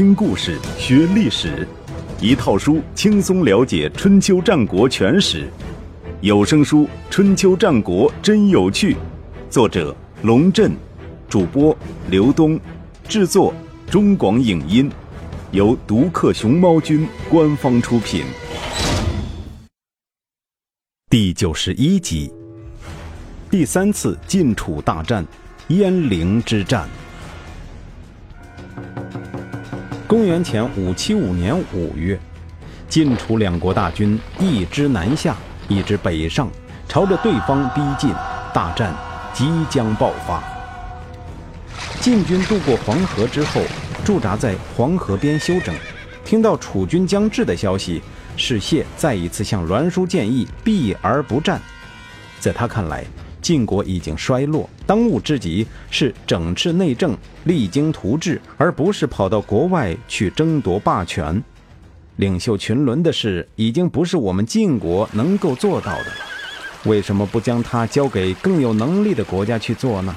听故事学历史，一套书轻松了解春秋战国全史。有声书《春秋战国真有趣》，作者龙震，主播刘东，制作中广影音，由独克熊猫君官方出品。第九十一集，第三次晋楚大战——鄢陵之战。公元前五七五年五月，晋楚两国大军一支南下，一支北上，朝着对方逼近，大战即将爆发。晋军渡过黄河之后，驻扎在黄河边休整。听到楚军将至的消息，士燮再一次向栾书建议避而不战。在他看来，晋国已经衰落，当务之急是整治内政、励精图治，而不是跑到国外去争夺霸权。领袖群伦的事已经不是我们晋国能够做到的了，为什么不将它交给更有能力的国家去做呢？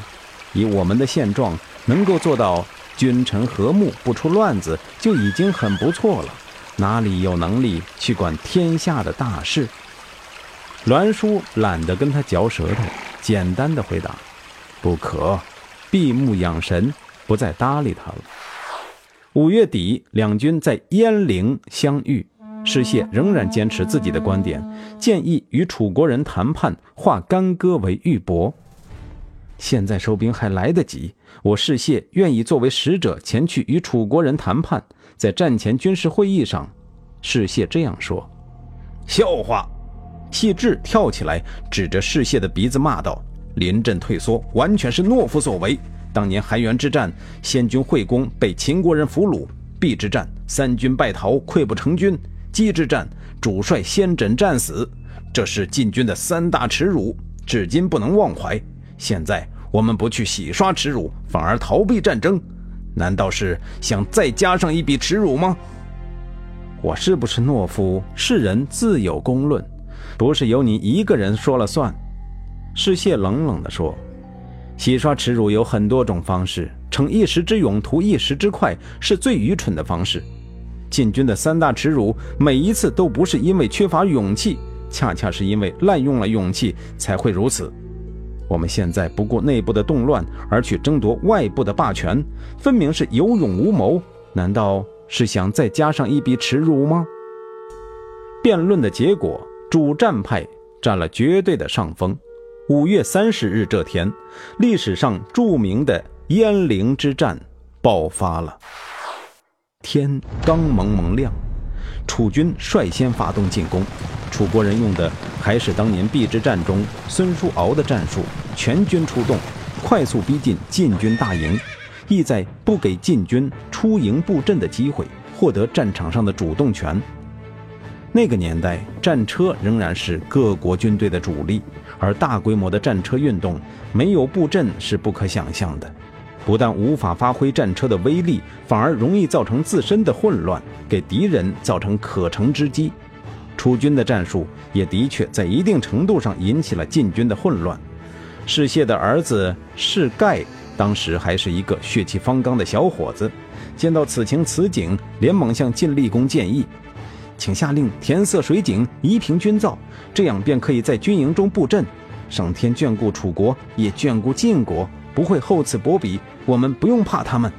以我们的现状，能够做到君臣和睦、不出乱子，就已经很不错了，哪里有能力去管天下的大事？栾书懒得跟他嚼舌头。简单的回答：“不可，闭目养神，不再搭理他了。”五月底，两军在鄢陵相遇。士燮仍然坚持自己的观点，建议与楚国人谈判，化干戈为玉帛。现在收兵还来得及，我士燮愿意作为使者前去与楚国人谈判。在战前军事会议上，士燮这样说：“笑话。”谢志跳起来，指着嗜血的鼻子骂道：“临阵退缩，完全是懦夫所为。当年韩元之战，先军会公被秦国人俘虏；邲之战，三军败逃，溃不成军；姬之战，主帅先轸战死。这是晋军的三大耻辱，至今不能忘怀。现在我们不去洗刷耻辱，反而逃避战争，难道是想再加上一笔耻辱吗？我是不是懦夫，世人自有公论。”不是由你一个人说了算，士燮冷冷地说：“洗刷耻辱有很多种方式，逞一时之勇，图一时之快，是最愚蠢的方式。晋军的三大耻辱，每一次都不是因为缺乏勇气，恰恰是因为滥用了勇气才会如此。我们现在不顾内部的动乱而去争夺外部的霸权，分明是有勇无谋。难道是想再加上一笔耻辱吗？”辩论的结果。主战派占了绝对的上风。五月三十日这天，历史上著名的鄢陵之战爆发了。天刚蒙蒙亮，楚军率先发动进攻。楚国人用的还是当年邲之战中孙叔敖的战术，全军出动，快速逼近晋军大营，意在不给晋军出营布阵的机会，获得战场上的主动权。那个年代，战车仍然是各国军队的主力，而大规模的战车运动没有布阵是不可想象的。不但无法发挥战车的威力，反而容易造成自身的混乱，给敌人造成可乘之机。楚军的战术也的确在一定程度上引起了晋军的混乱。士燮的儿子士盖当时还是一个血气方刚的小伙子，见到此情此景，连忙向晋厉公建议。请下令填塞水井，移平军灶，这样便可以在军营中布阵。上天眷顾楚国，也眷顾晋国，不会厚此薄彼。我们不用怕他们。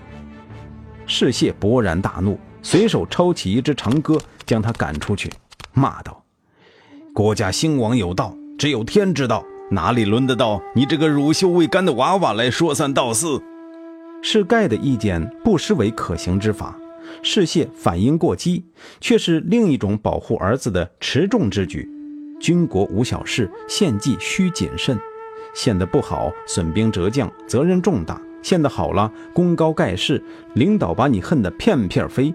士燮勃然大怒，随手抄起一支长戈，将他赶出去，骂道：“国家兴亡有道，只有天知道，哪里轮得到你这个乳臭未干的娃娃来说三道四？”士盖的意见不失为可行之法。士燮反应过激，却是另一种保护儿子的持重之举。军国无小事，献计需谨慎。献得不好，损兵折将，责任重大；献得好了，功高盖世，领导把你恨得片片飞，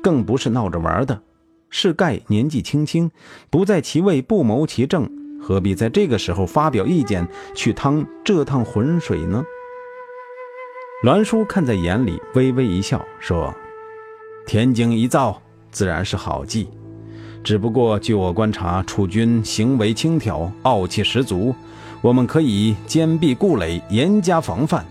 更不是闹着玩的。是盖年纪轻轻，不在其位，不谋其政，何必在这个时候发表意见，去趟这趟浑水呢？栾书看在眼里，微微一笑，说。田井一造，自然是好计。只不过据我观察，楚军行为轻佻，傲气十足。我们可以坚壁固垒，严加防范。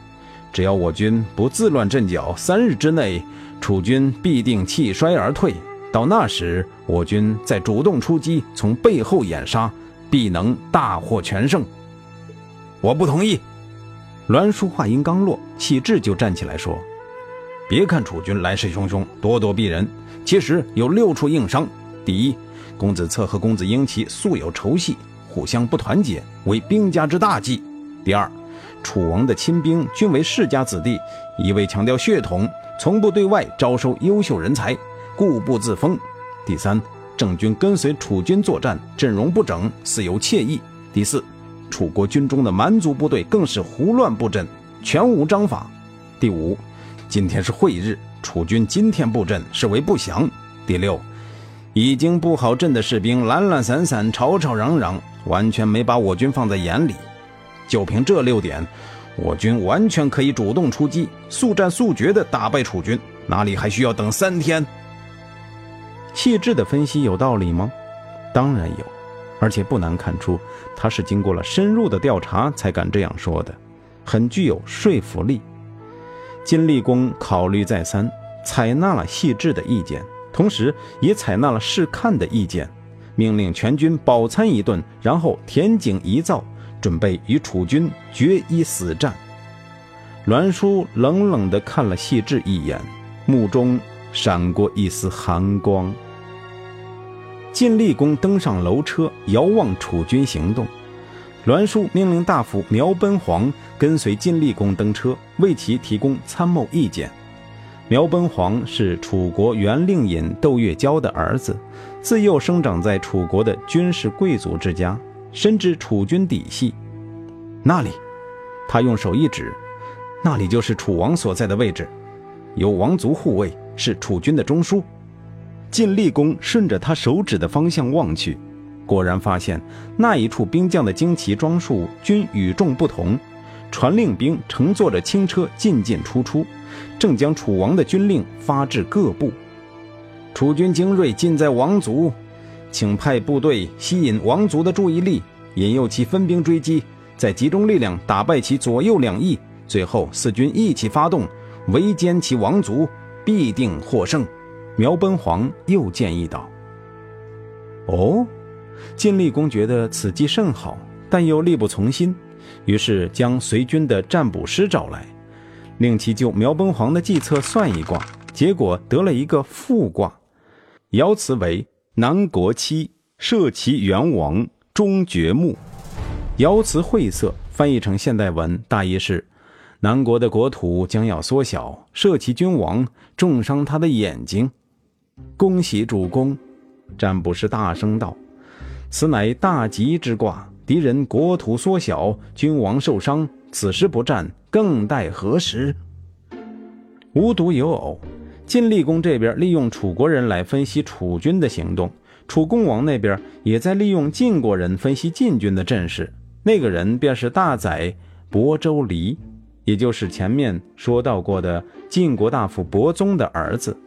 只要我军不自乱阵脚，三日之内，楚军必定气衰而退。到那时，我军再主动出击，从背后掩杀，必能大获全胜。我不同意。栾书话音刚落，启志就站起来说：“别看楚军来势汹汹，咄咄逼人，其实有六处硬伤。第一，公子策和公子婴齐素有仇隙，互相不团结，为兵家之大忌。第二，楚王的亲兵均为世家子弟，一味强调血统，从不对外招收优秀人才。”固步自封。第三，郑军跟随楚军作战，阵容不整，似有怯意。第四，楚国军中的蛮族部队更是胡乱布阵，全无章法。第五，今天是会日，楚军今天布阵是为不祥。第六，已经布好阵的士兵懒懒散散，吵吵嚷嚷，完全没把我军放在眼里。就凭这六点，我军完全可以主动出击，速战速决地打败楚军，哪里还需要等三天？细致的分析有道理吗？当然有，而且不难看出，他是经过了深入的调查才敢这样说的，很具有说服力。晋厉公考虑再三，采纳了细致的意见，同时也采纳了试看的意见，命令全军饱餐一顿，然后填井一灶，准备与楚军决一死战。栾书冷冷地看了细致一眼，目中。闪过一丝寒光。晋厉公登上楼车，遥望楚军行动。栾书命令大夫苗奔黄跟随晋厉公登车，为其提供参谋意见。苗奔黄是楚国原令尹窦月娇的儿子，自幼生长在楚国的军事贵族之家，深知楚军底细。那里，他用手一指，那里就是楚王所在的位置，有王族护卫。是楚军的中枢，晋厉公顺着他手指的方向望去，果然发现那一处兵将的旌旗装束均与众不同。传令兵乘坐着轻车进进出出，正将楚王的军令发至各部。楚军精锐尽在王族，请派部队吸引王族的注意力，引诱其分兵追击，再集中力量打败其左右两翼，最后四军一起发动，围歼其王族。必定获胜，苗奔黄又建议道：“哦。”晋厉公觉得此计甚好，但又力不从心，于是将随军的占卜师找来，令其就苗奔黄的计策算一卦，结果得了一个复卦，爻辞为南国七，社其元王，终绝木。爻辞晦涩，翻译成现代文，大意是。南国的国土将要缩小，射其君王，重伤他的眼睛。恭喜主公！占卜师大声道：“此乃大吉之卦，敌人国土缩小，君王受伤，此时不战，更待何时？”无独有偶，晋厉公这边利用楚国人来分析楚军的行动，楚公王那边也在利用晋国人分析晋军的阵势。那个人便是大宰亳州离。也就是前面说到过的晋国大夫伯宗的儿子。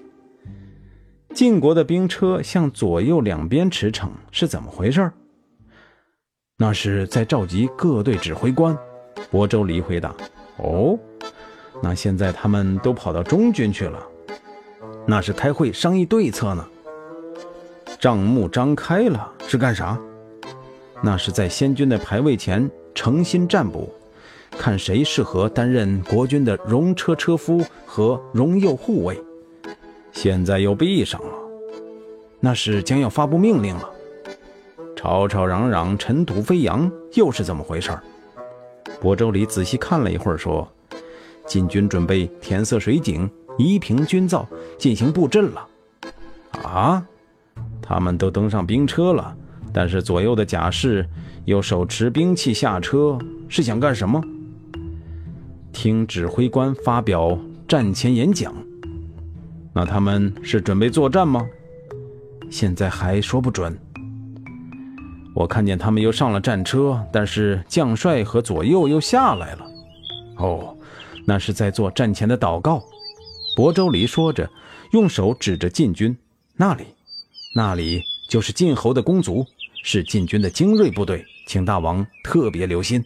晋国的兵车向左右两边驰骋，是怎么回事？那是在召集各队指挥官。亳州离回答：“哦，那现在他们都跑到中军去了，那是开会商议对策呢。账目张开了，是干啥？那是在先军的牌位前诚心占卜。”看谁适合担任国军的戎车车夫和戎右护卫，现在又闭上了，那是将要发布命令了。吵吵嚷嚷，尘土飞扬，又是怎么回事？亳州里仔细看了一会儿，说：“晋军准备填塞水井，夷平军灶，进行布阵了。”啊，他们都登上兵车了，但是左右的甲士又手持兵器下车，是想干什么？听指挥官发表战前演讲，那他们是准备作战吗？现在还说不准。我看见他们又上了战车，但是将帅和左右又下来了。哦，那是在做战前的祷告。亳州离说着，用手指着晋军那里，那里就是晋侯的公族，是晋军的精锐部队，请大王特别留心。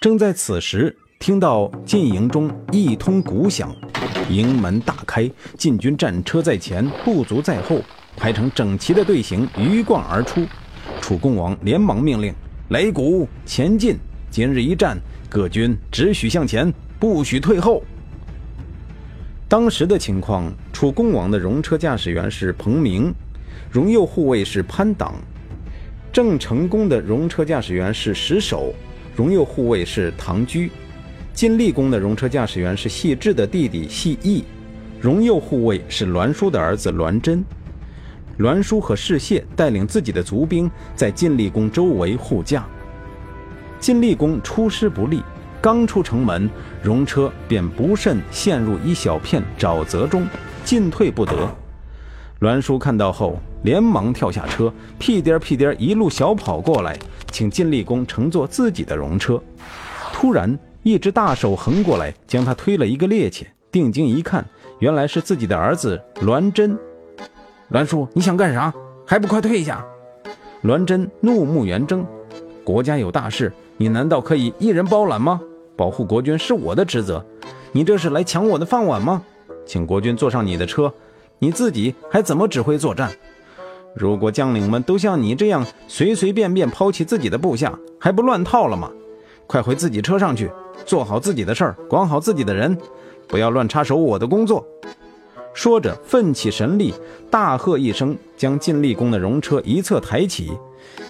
正在此时，听到进营中一通鼓响，营门大开，禁军战车在前，部卒在后，排成整齐的队形鱼贯而出。楚共王连忙命令：“擂鼓，前进！今日一战，各军只许向前，不许退后。”当时的情况，楚共王的戎车驾驶员是彭明，戎右护卫是潘党，郑成功的戎车驾驶员是石守，戎右护卫是唐居。晋厉公的戎车驾驶员是细致的弟弟细义，戎右护卫是栾书的儿子栾真。栾书和士燮带领自己的族兵在晋厉公周围护驾。晋厉公出师不利，刚出城门，戎车便不慎陷入一小片沼泽中，进退不得。栾书看到后，连忙跳下车，屁颠屁颠一路小跑过来，请晋厉公乘坐自己的戎车。突然，一只大手横过来，将他推了一个趔趄。定睛一看，原来是自己的儿子栾真。栾叔，你想干啥？还不快退下！栾真怒目圆睁，国家有大事，你难道可以一人包揽吗？保护国君是我的职责，你这是来抢我的饭碗吗？请国君坐上你的车，你自己还怎么指挥作战？如果将领们都像你这样随随便便抛弃自己的部下，还不乱套了吗？快回自己车上去！做好自己的事儿，管好自己的人，不要乱插手我的工作。说着，奋起神力，大喝一声，将晋厉公的戎车一侧抬起。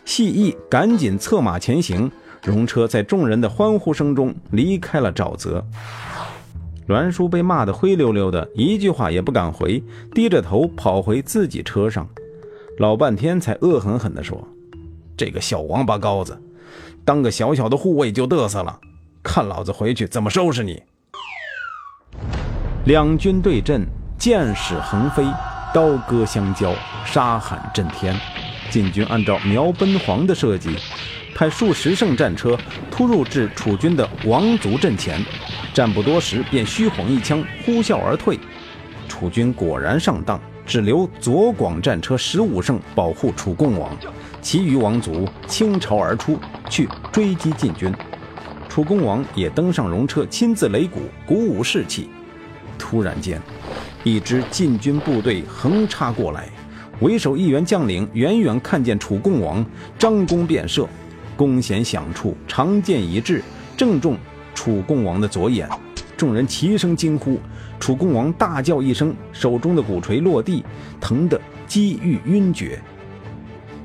细义赶紧策马前行，戎车在众人的欢呼声中离开了沼泽。栾叔被骂得灰溜溜的，一句话也不敢回，低着头跑回自己车上，老半天才恶狠狠地说：“这个小王八羔子，当个小小的护卫就嘚瑟了。”看老子回去怎么收拾你！两军对阵，箭矢横飞，刀戈相交，杀喊震天。晋军按照苗奔黄的设计，派数十乘战车突入至楚军的王族阵前，战不多时便虚晃一枪，呼啸而退。楚军果然上当，只留左广战车十五乘保护楚共王，其余王族倾巢而出，去追击晋军。楚恭王也登上戎车，亲自擂鼓，鼓舞士气。突然间，一支禁军部队横插过来，为首一员将领远远看见楚共王，张弓便射，弓弦响处，长箭一掷，正中楚共王的左眼。众人齐声惊呼，楚共王大叫一声，手中的鼓槌落地，疼得几欲晕厥。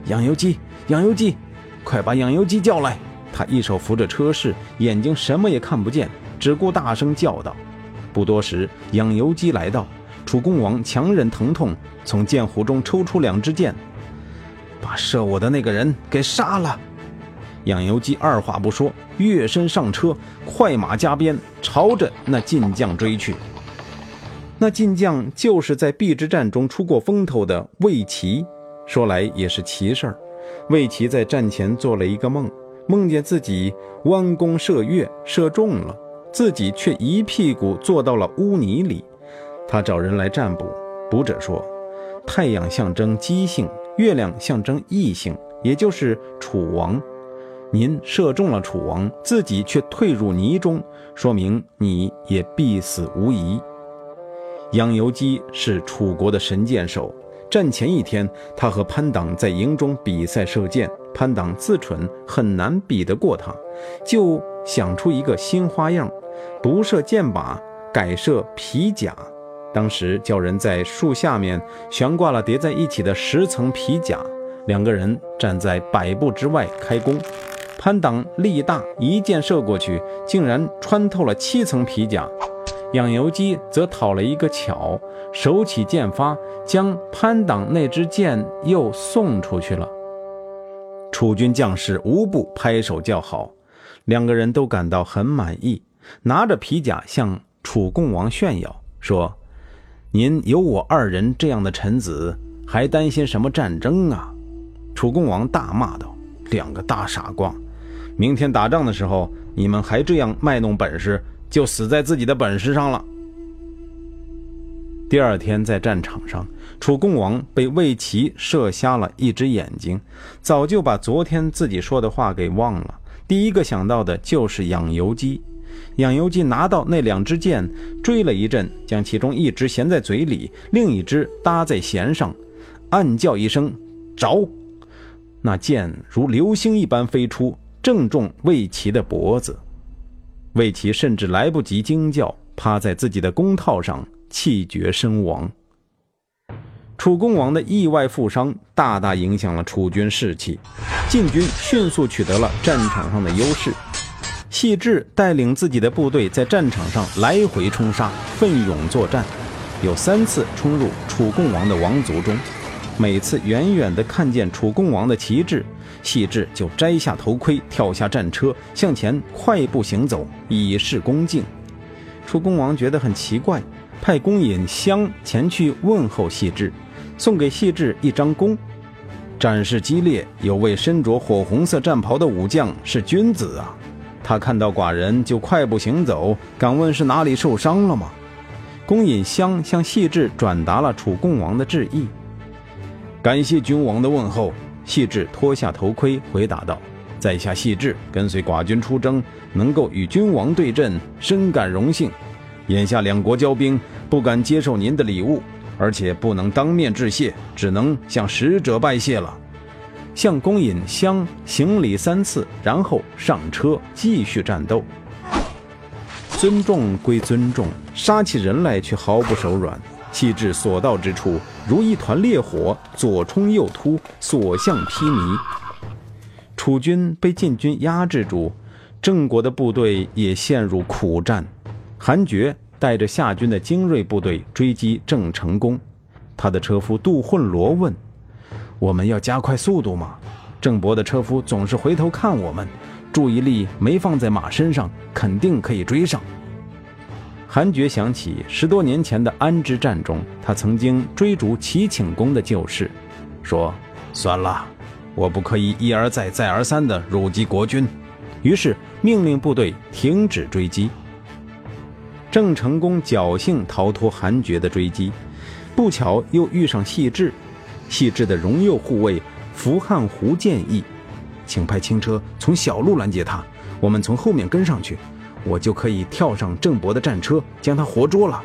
养由基，养由基，快把养由基叫来！他一手扶着车室，眼睛什么也看不见，只顾大声叫道。不多时，养由基来到，楚共王强忍疼痛，从剑壶中抽出两支箭，把射我的那个人给杀了。养由基二话不说，跃身上车，快马加鞭，朝着那晋将追去。那晋将就是在邲之战中出过风头的魏齐，说来也是奇事儿。魏齐在战前做了一个梦。梦见自己弯弓射月，射中了，自己却一屁股坐到了污泥里。他找人来占卜，卜者说，太阳象征姬姓，月亮象征异姓，也就是楚王。您射中了楚王，自己却退入泥中，说明你也必死无疑。养由基是楚国的神箭手。战前一天，他和潘党在营中比赛射箭，潘党自蠢，很难比得过他，就想出一个新花样，不射箭靶，改射皮甲。当时叫人在树下面悬挂了叠在一起的十层皮甲，两个人站在百步之外开弓。潘党力大，一箭射过去，竟然穿透了七层皮甲。养由基则讨了一个巧，手起剑发，将潘党那支箭又送出去了。楚军将士无不拍手叫好，两个人都感到很满意，拿着皮甲向楚共王炫耀，说：“您有我二人这样的臣子，还担心什么战争啊？”楚共王大骂道：“两个大傻瓜！明天打仗的时候，你们还这样卖弄本事！”就死在自己的本事上了。第二天在战场上，楚共王被魏齐射瞎了一只眼睛，早就把昨天自己说的话给忘了。第一个想到的就是养由基，养由基拿到那两支箭，追了一阵，将其中一支衔在嘴里，另一支搭在弦上，暗叫一声“着”，那箭如流星一般飞出，正中魏齐的脖子。魏齐甚至来不及惊叫，趴在自己的弓套上气绝身亡。楚共王的意外负伤，大大影响了楚军士气。晋军迅速取得了战场上的优势。细致带领自己的部队在战场上来回冲杀，奋勇作战，有三次冲入楚共王的王族中。每次远远地看见楚共王的旗帜，细致就摘下头盔，跳下战车，向前快步行走，以示恭敬。楚共王觉得很奇怪，派公尹襄前去问候细致。送给细致一张弓，战事激烈，有位身着火红色战袍的武将是君子啊！他看到寡人就快步行走，敢问是哪里受伤了吗？公尹襄向细致转达了楚共王的致意，感谢君王的问候。细致脱下头盔，回答道：“在下细致跟随寡君出征，能够与君王对阵，深感荣幸。眼下两国交兵，不敢接受您的礼物。”而且不能当面致谢，只能向使者拜谢了。向公尹相行礼三次，然后上车继续战斗。尊重归尊重，杀起人来却毫不手软。细致所到之处，如一团烈火，左冲右突，所向披靡。楚军被晋军压制住，郑国的部队也陷入苦战。韩厥。带着夏军的精锐部队追击郑成功，他的车夫杜混罗问：“我们要加快速度吗？”郑伯的车夫总是回头看我们，注意力没放在马身上，肯定可以追上。韩厥想起十多年前的安之战中，他曾经追逐齐顷公的旧事，说：“算了，我不可以一而再、再而三地辱及国君。”于是命令部队停止追击。郑成功侥幸逃脱韩厥的追击，不巧又遇上细致。细致的荣右护卫伏汉胡建议，请派轻车从小路拦截他，我们从后面跟上去，我就可以跳上郑伯的战车，将他活捉了。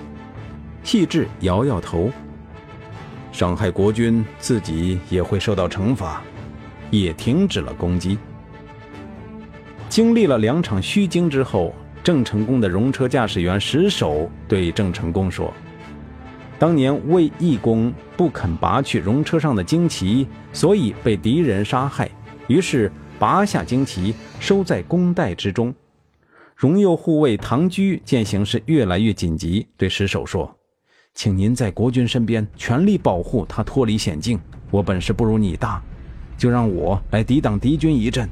细致摇摇头，伤害国君，自己也会受到惩罚，也停止了攻击。经历了两场虚惊之后。郑成功的戎车驾驶员石守对郑成功说：“当年魏义公不肯拔去戎车上的旌旗，所以被敌人杀害。于是拔下旌旗，收在弓袋之中。”荣右护卫唐居见形势越来越紧急，对石守说：“请您在国君身边全力保护他脱离险境。我本事不如你大，就让我来抵挡敌军一阵。”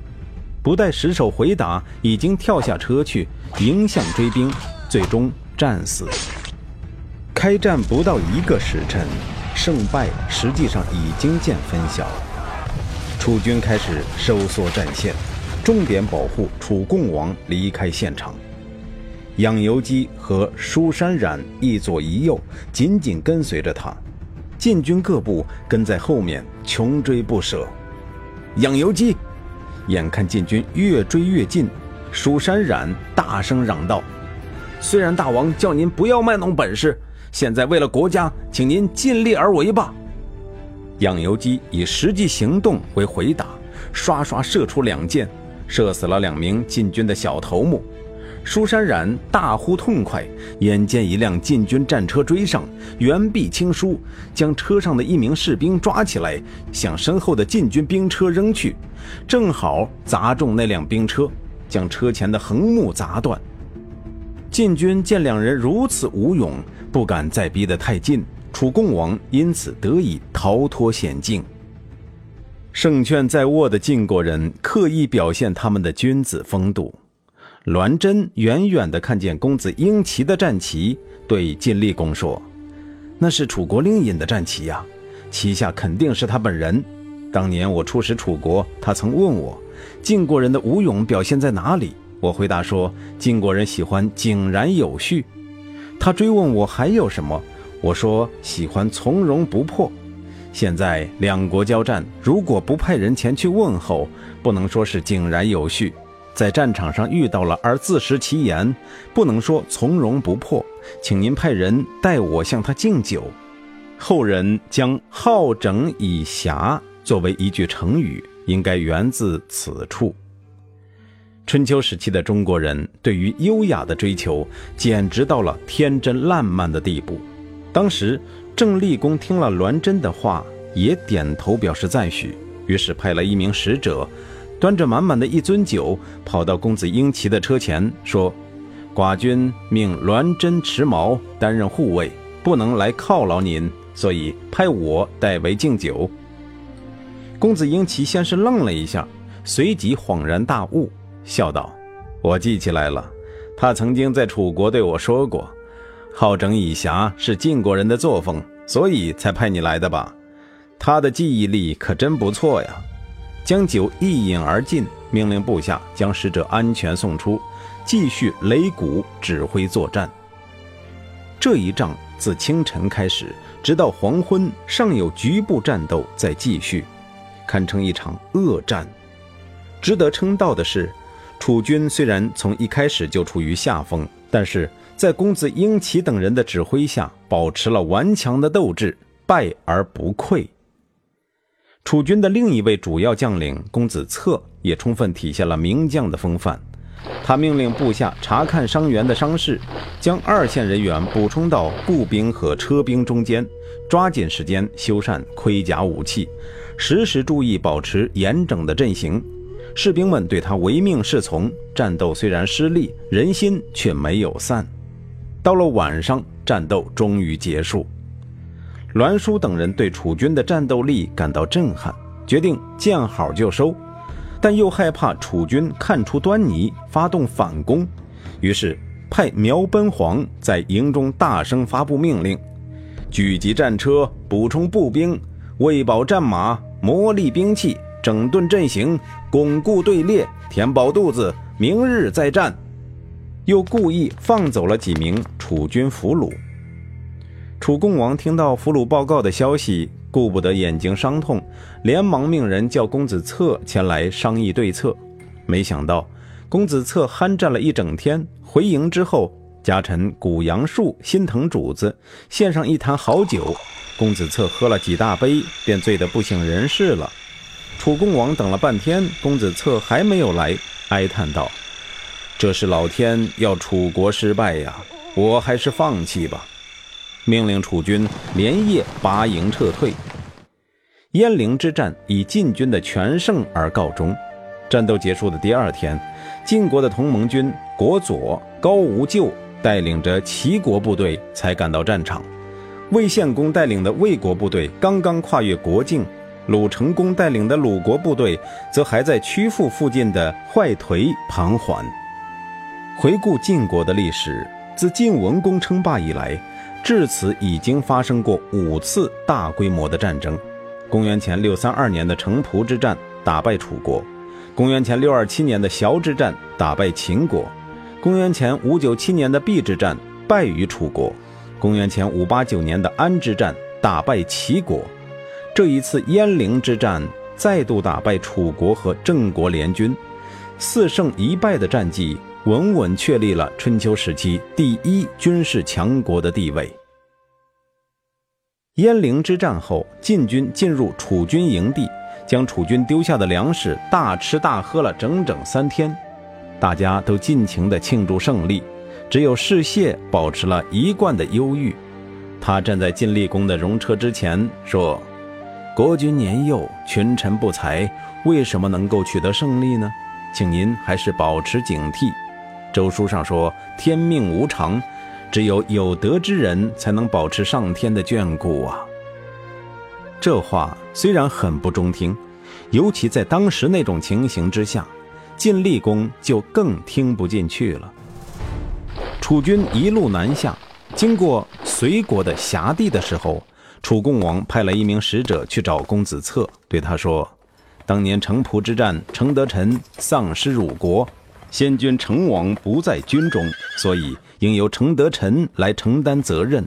不待石守回答，已经跳下车去迎向追兵，最终战死。开战不到一个时辰，胜败实际上已经见分晓。楚军开始收缩战线，重点保护楚共王离开现场。养由基和舒山冉一左一右，紧紧跟随着他。晋军各部跟在后面，穷追不舍。养由基。眼看晋军越追越近，蜀山冉大声嚷道：“虽然大王叫您不要卖弄本事，现在为了国家，请您尽力而为吧。”养由基以实际行动为回答，刷刷射出两箭，射死了两名禁军的小头目。舒山冉大呼痛快，眼见一辆禁军战车追上，援臂轻舒，将车上的一名士兵抓起来，向身后的禁军兵车扔去，正好砸中那辆兵车，将车前的横木砸断。禁军见两人如此无勇，不敢再逼得太近，楚共王因此得以逃脱险境。胜券在握的晋国人刻意表现他们的君子风度。栾真远远地看见公子婴骑的战旗，对晋厉公说：“那是楚国令尹的战旗呀，旗下肯定是他本人。当年我出使楚国，他曾问我，晋国人的武勇表现在哪里？我回答说，晋国人喜欢井然有序。他追问我还有什么，我说喜欢从容不迫。现在两国交战，如果不派人前去问候，不能说是井然有序。”在战场上遇到了而自食其言，不能说从容不迫，请您派人代我向他敬酒。后人将“好整以暇”作为一句成语，应该源自此处。春秋时期的中国人对于优雅的追求，简直到了天真烂漫的地步。当时郑立公听了栾真的话，也点头表示赞许，于是派了一名使者，端着满满的一樽酒，跑到公子婴骑的车前，说：“寡君命栾真持矛担任护卫，不能来犒劳您，所以派我代为敬酒。”公子婴骑先是愣了一下，随即恍然大悟。笑道：“我记起来了，他曾经在楚国对我说过，好整以暇是晋国人的作风，所以才派你来的吧？他的记忆力可真不错呀！”将酒一饮而尽，命令部下将使者安全送出，继续擂鼓指挥作战。这一仗自清晨开始，直到黄昏，尚有局部战斗在继续，堪称一场恶战。值得称道的是。楚军虽然从一开始就处于下风，但是在公子婴齐等人的指挥下，保持了顽强的斗志，败而不溃。楚军的另一位主要将领公子策也充分体现了名将的风范。他命令部下查看伤员的伤势，将二线人员补充到步兵和车兵中间，抓紧时间修缮盔甲武器，时时注意保持严整的阵型。士兵们对他唯命是从，战斗虽然失利，人心却没有散。到了晚上，战斗终于结束。栾书等人对楚军的战斗力感到震撼，决定见好就收，但又害怕楚军看出端倪，发动反攻，于是派苗奔黄在营中大声发布命令：聚集战车，补充步兵，喂饱战马，磨砺兵器。整顿阵型，巩固队列，填饱肚子，明日再战。又故意放走了几名楚军俘虏。楚共王听到俘虏报告的消息，顾不得眼睛伤痛，连忙命人叫公子策前来商议对策。没想到公子策酣战了一整天，回营之后，家臣谷阳树心疼主子，献上一坛好酒。公子策喝了几大杯，便醉得不省人事了。楚共王等了半天，公子策还没有来，哀叹道：“这是老天要楚国失败呀！我还是放弃吧。”命令楚军连夜拔营撤退。鄢陵之战以晋军的全胜而告终。战斗结束的第二天，晋国的同盟军国佐高无咎带领着齐国部队才赶到战场，魏献公带领的魏国部队刚刚跨越国境。鲁成公带领的鲁国部队则还在曲阜附近的坏颓盘桓。回顾晋国的历史，自晋文公称霸以来，至此已经发生过五次大规模的战争。公元前六三二年的城濮之战打败楚国；公元前六二七年的崤之战打败秦国；公元前五九七年的邲之战败于楚国；公元前五八九年的安之战打败齐国。这一次鄢陵之战再度打败楚国和郑国联军，四胜一败的战绩稳稳确立了春秋时期第一军事强国的地位。鄢陵之战后，晋军进入楚军营地，将楚军丢下的粮食大吃大喝了整整三天，大家都尽情地庆祝胜利，只有士燮保持了一贯的忧郁。他站在晋厉公的戎车之前说。国君年幼，群臣不才，为什么能够取得胜利呢？请您还是保持警惕。周书上说：“天命无常，只有有德之人才能保持上天的眷顾啊。”这话虽然很不中听，尤其在当时那种情形之下，晋厉公就更听不进去了。楚军一路南下，经过隋国的辖地的时候。楚共王派了一名使者去找公子策，对他说：“当年城濮之战，程德臣丧失辱国，先君成王不在军中，所以应由程德臣来承担责任。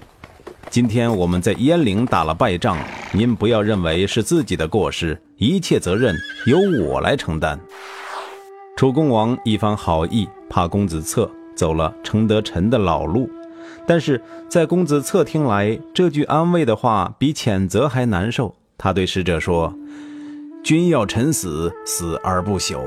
今天我们在鄢陵打了败仗，您不要认为是自己的过失，一切责任由我来承担。”楚共王一番好意，怕公子策走了承德臣的老路，但是在公子策听来，这句安慰的话比谴责还难受。他对使者说：“君要臣死，死而不朽。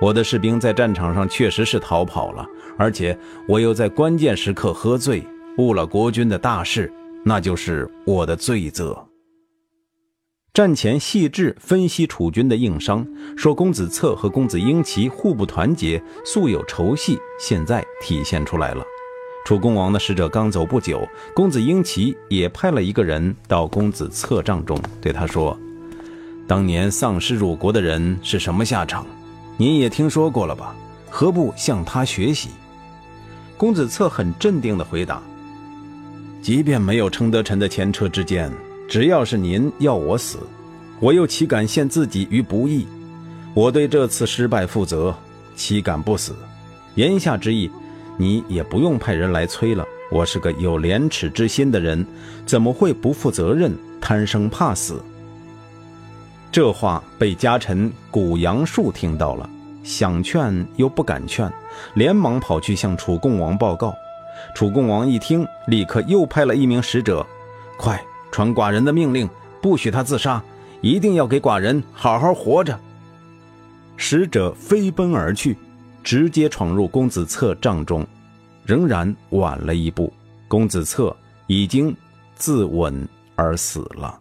我的士兵在战场上确实是逃跑了，而且我又在关键时刻喝醉，误了国君的大事，那就是我的罪责。”战前，细致分析楚军的硬伤，说公子策和公子婴齐互不团结，素有仇隙，现在体现出来了。楚恭王的使者刚走不久，公子婴齐也派了一个人到公子策帐中，对他说：“当年丧失辱国的人是什么下场？您也听说过了吧？何不向他学习？”公子策很镇定地回答：“即便没有承德臣的前车之鉴。”只要是您要我死，我又岂敢陷自己于不义？我对这次失败负责，岂敢不死？言下之意，你也不用派人来催了。我是个有廉耻之心的人，怎么会不负责任、贪生怕死？这话被家臣古阳树听到了，想劝又不敢劝，连忙跑去向楚共王报告。楚共王一听，立刻又派了一名使者，快！传寡人的命令，不许他自杀，一定要给寡人好好活着。使者飞奔而去，直接闯入公子策帐中，仍然晚了一步，公子策已经自刎而死了。